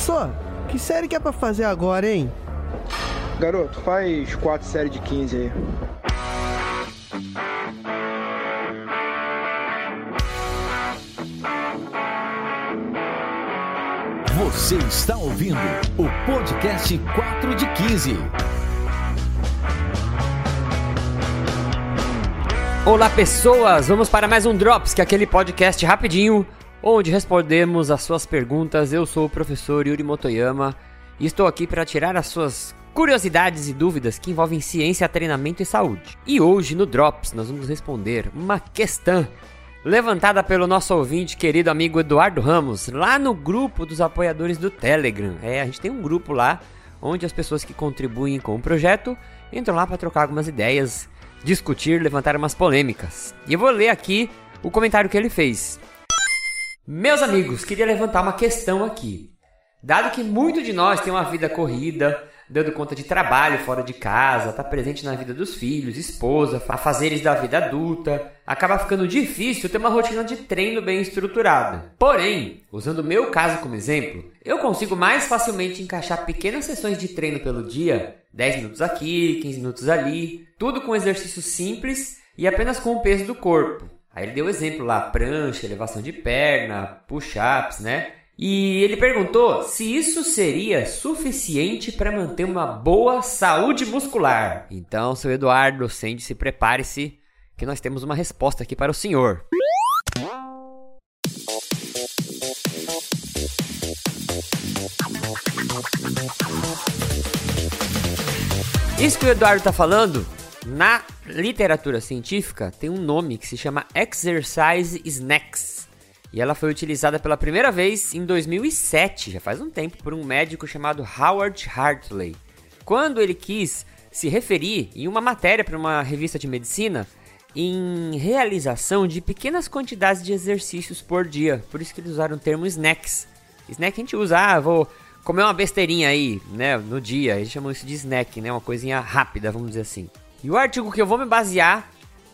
Professor, que série que é pra fazer agora, hein? Garoto, faz quatro séries de 15 aí. Você está ouvindo o podcast 4 de 15. Olá, pessoas! Vamos para mais um Drops, que é aquele podcast rapidinho onde respondemos as suas perguntas. Eu sou o professor Yuri Motoyama e estou aqui para tirar as suas curiosidades e dúvidas que envolvem ciência, treinamento e saúde. E hoje no Drops nós vamos responder uma questão levantada pelo nosso ouvinte querido amigo Eduardo Ramos, lá no grupo dos apoiadores do Telegram. É, a gente tem um grupo lá onde as pessoas que contribuem com o projeto entram lá para trocar algumas ideias, discutir, levantar umas polêmicas. E eu vou ler aqui o comentário que ele fez. Meus amigos, queria levantar uma questão aqui. Dado que muito de nós tem uma vida corrida, dando conta de trabalho fora de casa, tá presente na vida dos filhos, esposa, afazeres da vida adulta, acaba ficando difícil ter uma rotina de treino bem estruturada. Porém, usando meu caso como exemplo, eu consigo mais facilmente encaixar pequenas sessões de treino pelo dia, 10 minutos aqui, 15 minutos ali, tudo com exercícios simples e apenas com o peso do corpo. Aí ele deu exemplo lá, prancha, elevação de perna, push-ups, né? E ele perguntou se isso seria suficiente para manter uma boa saúde muscular. Então, seu Eduardo, sente se prepare-se, que nós temos uma resposta aqui para o senhor. Isso que o Eduardo está falando, na literatura científica, tem um nome que se chama Exercise Snacks. E ela foi utilizada pela primeira vez em 2007, já faz um tempo, por um médico chamado Howard Hartley. Quando ele quis se referir em uma matéria para uma revista de medicina em realização de pequenas quantidades de exercícios por dia. Por isso que eles usaram o termo snacks. Snack a gente usa, ah, vou comer uma besteirinha aí, né, no dia. Eles chamam isso de snack, né, uma coisinha rápida, vamos dizer assim. E o artigo que eu vou me basear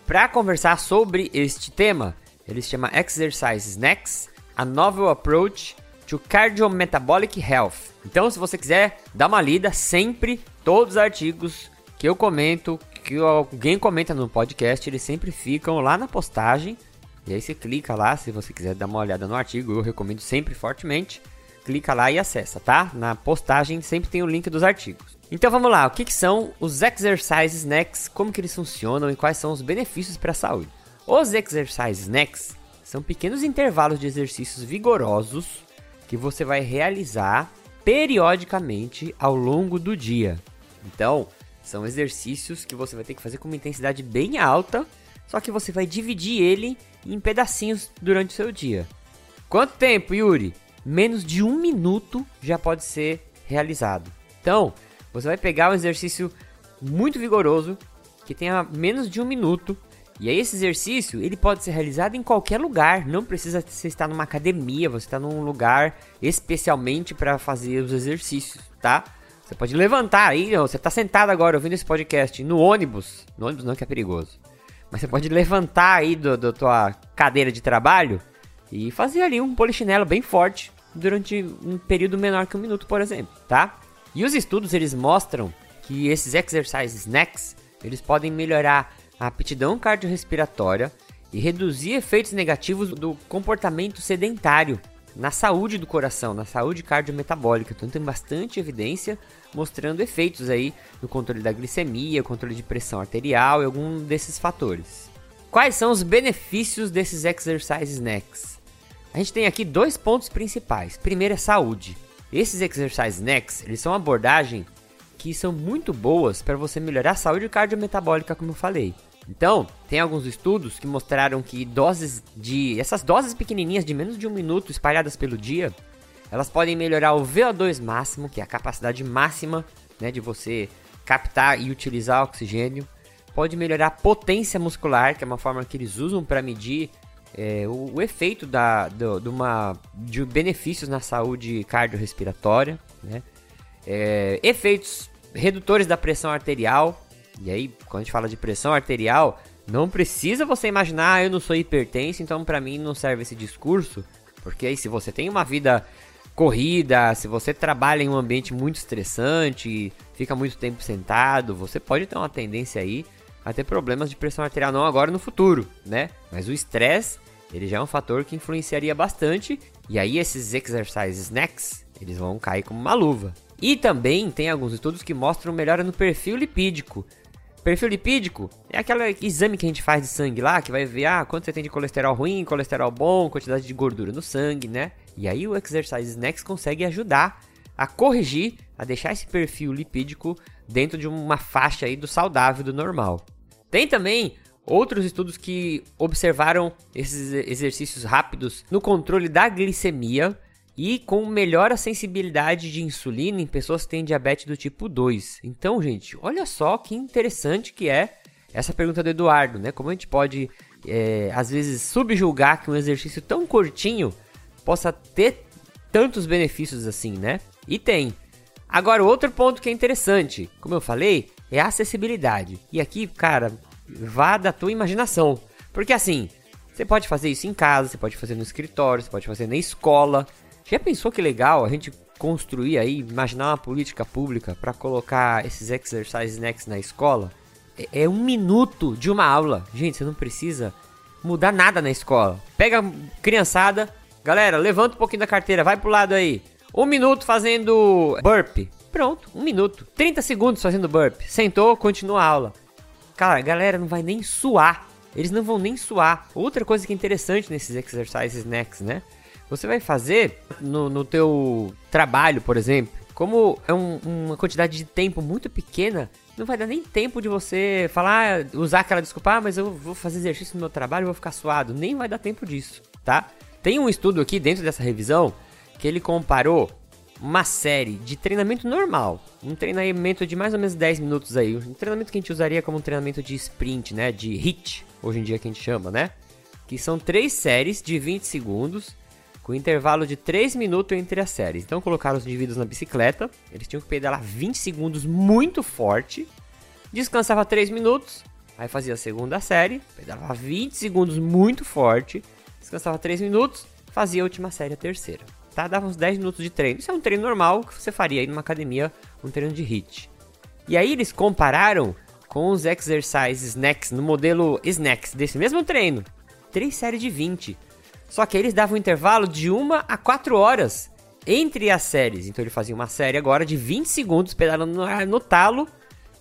para conversar sobre este tema ele se chama Exercise Snacks, a Novel Approach to Cardiometabolic Health. Então, se você quiser dar uma lida, sempre todos os artigos que eu comento, que alguém comenta no podcast, eles sempre ficam lá na postagem. E aí você clica lá, se você quiser dar uma olhada no artigo, eu recomendo sempre fortemente. Clica lá e acessa, tá? Na postagem sempre tem o link dos artigos. Então vamos lá, o que, que são os Exercise Snacks, como que eles funcionam e quais são os benefícios para a saúde? Os exercise snacks são pequenos intervalos de exercícios vigorosos que você vai realizar periodicamente ao longo do dia. Então, são exercícios que você vai ter que fazer com uma intensidade bem alta, só que você vai dividir ele em pedacinhos durante o seu dia. Quanto tempo, Yuri? Menos de um minuto já pode ser realizado. Então, você vai pegar um exercício muito vigoroso que tenha menos de um minuto e aí esse exercício, ele pode ser realizado em qualquer lugar, não precisa você estar numa academia, você está num lugar especialmente para fazer os exercícios, tá? Você pode levantar aí, você está sentado agora ouvindo esse podcast no ônibus, no ônibus não que é perigoso, mas você pode levantar aí da tua cadeira de trabalho e fazer ali um polichinelo bem forte durante um período menor que um minuto, por exemplo, tá? E os estudos eles mostram que esses exercise snacks, eles podem melhorar a aptidão cardiorrespiratória e reduzir efeitos negativos do comportamento sedentário na saúde do coração, na saúde cardiometabólica. Então tem bastante evidência mostrando efeitos aí no controle da glicemia, controle de pressão arterial e algum desses fatores. Quais são os benefícios desses exercise snacks? A gente tem aqui dois pontos principais. Primeiro é saúde. Esses exercise snacks, eles são uma abordagem que são muito boas para você melhorar a saúde cardiometabólica, como eu falei. Então, tem alguns estudos que mostraram que doses de. Essas doses pequenininhas de menos de um minuto espalhadas pelo dia, elas podem melhorar o VO2 máximo, que é a capacidade máxima né, de você captar e utilizar oxigênio. Pode melhorar a potência muscular, que é uma forma que eles usam para medir é, o, o, efeito da, do, de, uma, de benefícios na saúde cardiorrespiratória. Né? É, efeitos redutores da pressão arterial, e aí, quando a gente fala de pressão arterial, não precisa você imaginar, ah, eu não sou hipertenso, então para mim não serve esse discurso, porque aí se você tem uma vida corrida, se você trabalha em um ambiente muito estressante, fica muito tempo sentado, você pode ter uma tendência aí a ter problemas de pressão arterial não agora no futuro, né? Mas o estresse, ele já é um fator que influenciaria bastante, e aí esses exercise snacks, eles vão cair como uma luva. E também tem alguns estudos que mostram melhora no perfil lipídico. Perfil lipídico é aquele exame que a gente faz de sangue lá, que vai ver ah, quanto você tem de colesterol ruim, colesterol bom, quantidade de gordura no sangue, né? E aí o Exercise Snacks consegue ajudar a corrigir, a deixar esse perfil lipídico dentro de uma faixa aí do saudável, do normal. Tem também outros estudos que observaram esses exercícios rápidos no controle da glicemia e com melhora sensibilidade de insulina em pessoas que têm diabetes do tipo 2. Então, gente, olha só que interessante que é essa pergunta do Eduardo, né? Como a gente pode, é, às vezes, subjulgar que um exercício tão curtinho possa ter tantos benefícios assim, né? E tem. Agora, outro ponto que é interessante, como eu falei, é acessibilidade. E aqui, cara, vá da tua imaginação. Porque assim, você pode fazer isso em casa, você pode fazer no escritório, você pode fazer na escola. Já pensou que legal a gente construir aí, imaginar uma política pública para colocar esses exercise next na escola? É, é um minuto de uma aula. Gente, você não precisa mudar nada na escola. Pega a criançada, Galera, levanta um pouquinho da carteira, vai pro lado aí. Um minuto fazendo burp. Pronto, um minuto. 30 segundos fazendo burp. Sentou, continua a aula. Cara, a galera não vai nem suar. Eles não vão nem suar. Outra coisa que é interessante nesses exercises next, né? Você vai fazer no, no teu trabalho, por exemplo. Como é um, uma quantidade de tempo muito pequena, não vai dar nem tempo de você falar, usar aquela desculpa, ah, mas eu vou fazer exercício no meu trabalho vou ficar suado. Nem vai dar tempo disso, tá? Tem um estudo aqui dentro dessa revisão que ele comparou uma série de treinamento normal, um treinamento de mais ou menos 10 minutos aí, um treinamento que a gente usaria como um treinamento de sprint, né, de HIT, hoje em dia que a gente chama, né? Que são três séries de 20 segundos, com intervalo de 3 minutos entre as séries. Então colocaram os indivíduos na bicicleta, eles tinham que pedalar 20 segundos muito forte, descansava 3 minutos, aí fazia a segunda série, pedalava 20 segundos muito forte, descansava 3 minutos, fazia a última série, a terceira. Tá? Dava uns 10 minutos de treino. Isso é um treino normal que você faria aí numa academia, um treino de HIIT. E aí eles compararam com os exercises snacks no modelo snacks desse mesmo treino. Três séries de 20. Só que eles davam um intervalo de 1 a 4 horas entre as séries. Então ele fazia uma série agora de 20 segundos pedalando no, no talo.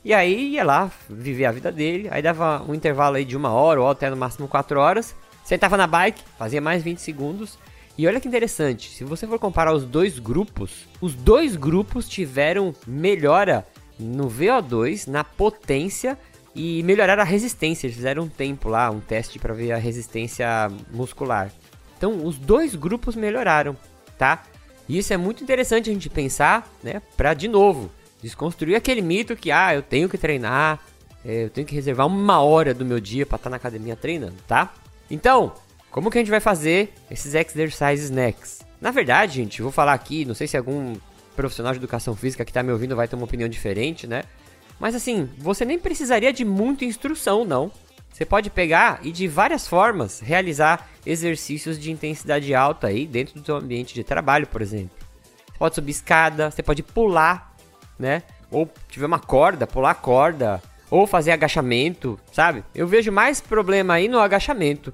E aí ia lá viver a vida dele. Aí dava um intervalo aí de uma hora ou até no máximo 4 horas. Sentava na bike, fazia mais 20 segundos. E olha que interessante, se você for comparar os dois grupos, os dois grupos tiveram melhora no VO2, na potência e melhoraram a resistência. Eles fizeram um tempo lá, um teste para ver a resistência muscular. Então, os dois grupos melhoraram, tá? E isso é muito interessante a gente pensar, né? Para de novo desconstruir aquele mito que ah, eu tenho que treinar, é, eu tenho que reservar uma hora do meu dia para estar tá na academia treinando, tá? Então, como que a gente vai fazer esses exercises next? Na verdade, gente, vou falar aqui, não sei se algum profissional de educação física que está me ouvindo vai ter uma opinião diferente, né? Mas assim, você nem precisaria de muita instrução, não. Você pode pegar e de várias formas realizar exercícios de intensidade alta aí dentro do seu ambiente de trabalho, por exemplo. Você pode subir escada, você pode pular, né? Ou tiver uma corda, pular corda, ou fazer agachamento, sabe? Eu vejo mais problema aí no agachamento.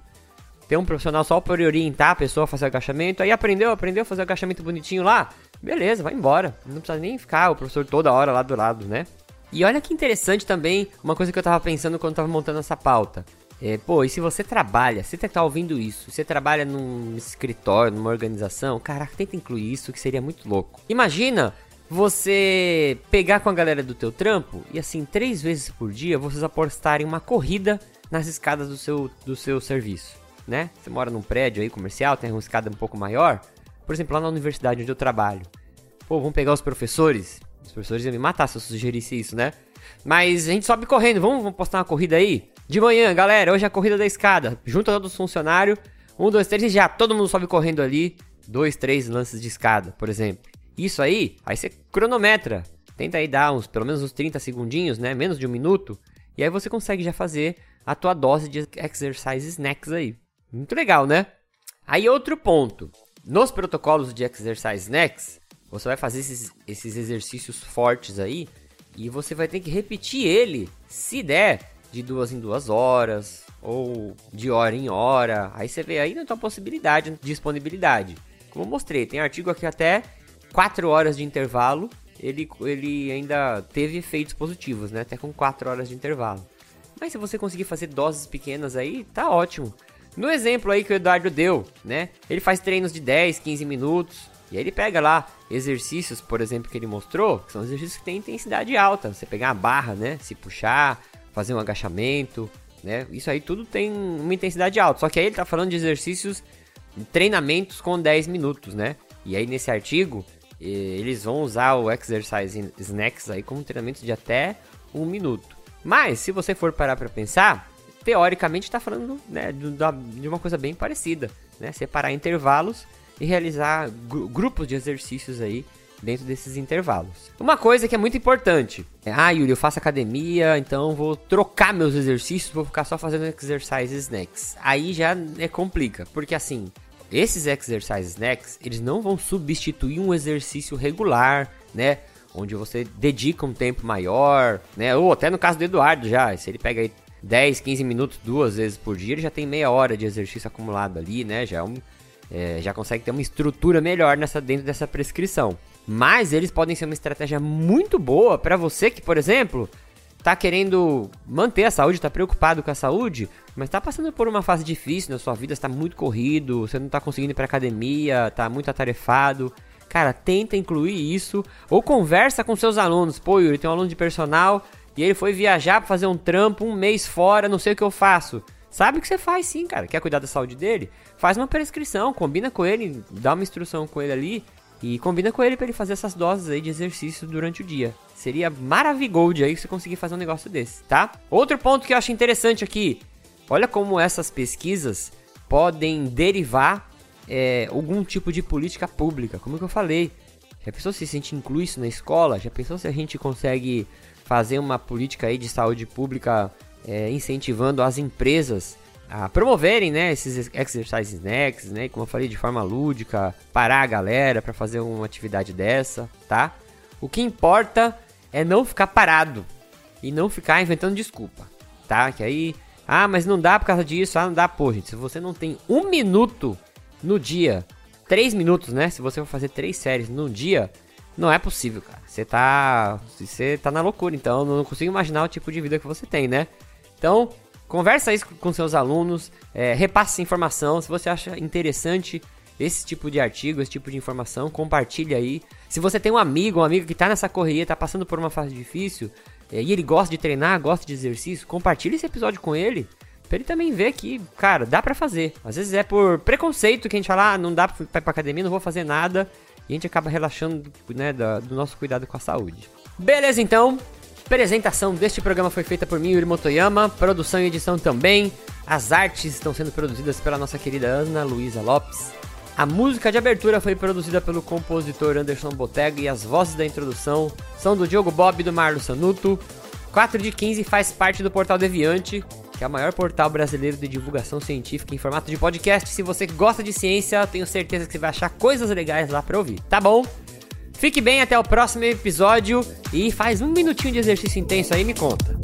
Tem um profissional só por orientar a pessoa a fazer agachamento, aí aprendeu, aprendeu a fazer agachamento bonitinho lá, beleza, vai embora. Não precisa nem ficar o professor toda hora lá do lado, né? E olha que interessante também, uma coisa que eu tava pensando quando tava montando essa pauta. É, pô, e se você trabalha, você tá ouvindo isso, você trabalha num escritório, numa organização, caraca, tenta incluir isso que seria muito louco. Imagina você pegar com a galera do teu trampo e assim, três vezes por dia vocês apostarem uma corrida nas escadas do seu, do seu serviço, né? Você mora num prédio aí comercial, tem uma escada um pouco maior, por exemplo, lá na universidade onde eu trabalho. Pô, vamos pegar os professores, os professores iam me matar se eu sugerisse isso, né? Mas a gente sobe correndo, vamos, vamos postar uma corrida aí? De manhã, galera, hoje é a corrida da escada. Junta todos os funcionários, um, dois, três e já, todo mundo sobe correndo ali. Dois, três lances de escada, por exemplo. Isso aí, aí você cronometra. Tenta aí dar uns, pelo menos uns 30 segundinhos, né? Menos de um minuto. E aí você consegue já fazer a tua dose de exercise snacks aí. Muito legal, né? Aí outro ponto. nos protocolos de Exercise Next, você vai fazer esses, esses exercícios fortes aí e você vai ter que repetir ele, se der, de duas em duas horas ou de hora em hora. Aí você vê aí na tua possibilidade, disponibilidade. Como eu mostrei, tem artigo aqui até 4 horas de intervalo, ele, ele ainda teve efeitos positivos, né? Até com 4 horas de intervalo. Mas se você conseguir fazer doses pequenas aí, tá ótimo. No exemplo aí que o Eduardo deu, né? Ele faz treinos de 10, 15 minutos. E aí ele pega lá exercícios, por exemplo, que ele mostrou, que são exercícios que têm intensidade alta. Você pegar a barra, né? Se puxar, fazer um agachamento, né? Isso aí tudo tem uma intensidade alta. Só que aí ele tá falando de exercícios, treinamentos com 10 minutos, né? E aí nesse artigo, eles vão usar o Exercise Snacks aí como treinamento de até um minuto. Mas, se você for parar para pensar, teoricamente está falando né, de, uma coisa bem parecida, né? Separar intervalos e realizar grupos de exercícios aí dentro desses intervalos. Uma coisa que é muito importante é, ah, Yuri, eu faço academia, então vou trocar meus exercícios, vou ficar só fazendo exercise snacks. Aí já é complica, porque assim, esses exercise snacks, eles não vão substituir um exercício regular, né? Onde você dedica um tempo maior, né? Ou até no caso do Eduardo já, se ele pega aí 10, 15 minutos duas vezes por dia, ele já tem meia hora de exercício acumulado ali, né? Já, é um, é, já consegue ter uma estrutura melhor nessa, dentro dessa prescrição. Mas eles podem ser uma estratégia muito boa para você que, por exemplo, tá querendo manter a saúde, tá preocupado com a saúde, mas tá passando por uma fase difícil na sua vida, está muito corrido, você não tá conseguindo ir pra academia, tá muito atarefado. Cara, tenta incluir isso ou conversa com seus alunos. Pô, Yuri, tem um aluno de personal e ele foi viajar para fazer um trampo um mês fora, não sei o que eu faço. Sabe o que você faz sim, cara. Quer cuidar da saúde dele? Faz uma prescrição, combina com ele, dá uma instrução com ele ali e combina com ele para ele fazer essas doses aí de exercício durante o dia. Seria maravigold aí se você conseguir fazer um negócio desse, tá? Outro ponto que eu acho interessante aqui. Olha como essas pesquisas podem derivar é, algum tipo de política pública. Como que eu falei? Já pensou se a gente inclui isso na escola? Já pensou se a gente consegue fazer uma política aí de saúde pública é, incentivando as empresas a promoverem, né, esses exercise snacks, né, como eu falei, de forma lúdica, parar a galera para fazer uma atividade dessa, tá? O que importa é não ficar parado e não ficar inventando desculpa, tá? Que aí, ah, mas não dá por causa disso, ah, não dá, pô, gente, se você não tem um minuto no dia, três minutos, né, se você for fazer três séries no dia, não é possível, cara. Você tá, você tá na loucura, então não consigo imaginar o tipo de vida que você tem, né? Então, Conversa isso com seus alunos, é, repasse essa informação. Se você acha interessante esse tipo de artigo, esse tipo de informação, compartilhe aí. Se você tem um amigo, um amigo que está nessa correria, está passando por uma fase difícil, é, e ele gosta de treinar, gosta de exercício, compartilhe esse episódio com ele. Pra ele também ver que, cara, dá pra fazer. Às vezes é por preconceito que a gente fala, ah, não dá pra ir pra academia, não vou fazer nada. A gente acaba relaxando, né, do, nosso cuidado com a saúde. Beleza, então apresentação deste programa foi feita por mim, Yuri Motoyama, produção e edição também. As artes estão sendo produzidas pela nossa querida Ana Luísa Lopes. A música de abertura foi produzida pelo compositor Anderson Botega e as vozes da introdução são do Diogo Bob e do Marlo Sanuto. 4 de 15 faz parte do Portal Deviante, que é o maior portal brasileiro de divulgação científica em formato de podcast. Se você gosta de ciência, tenho certeza que você vai achar coisas legais lá para ouvir, tá bom? Fique bem até o próximo episódio e faz um minutinho de exercício intenso aí me conta.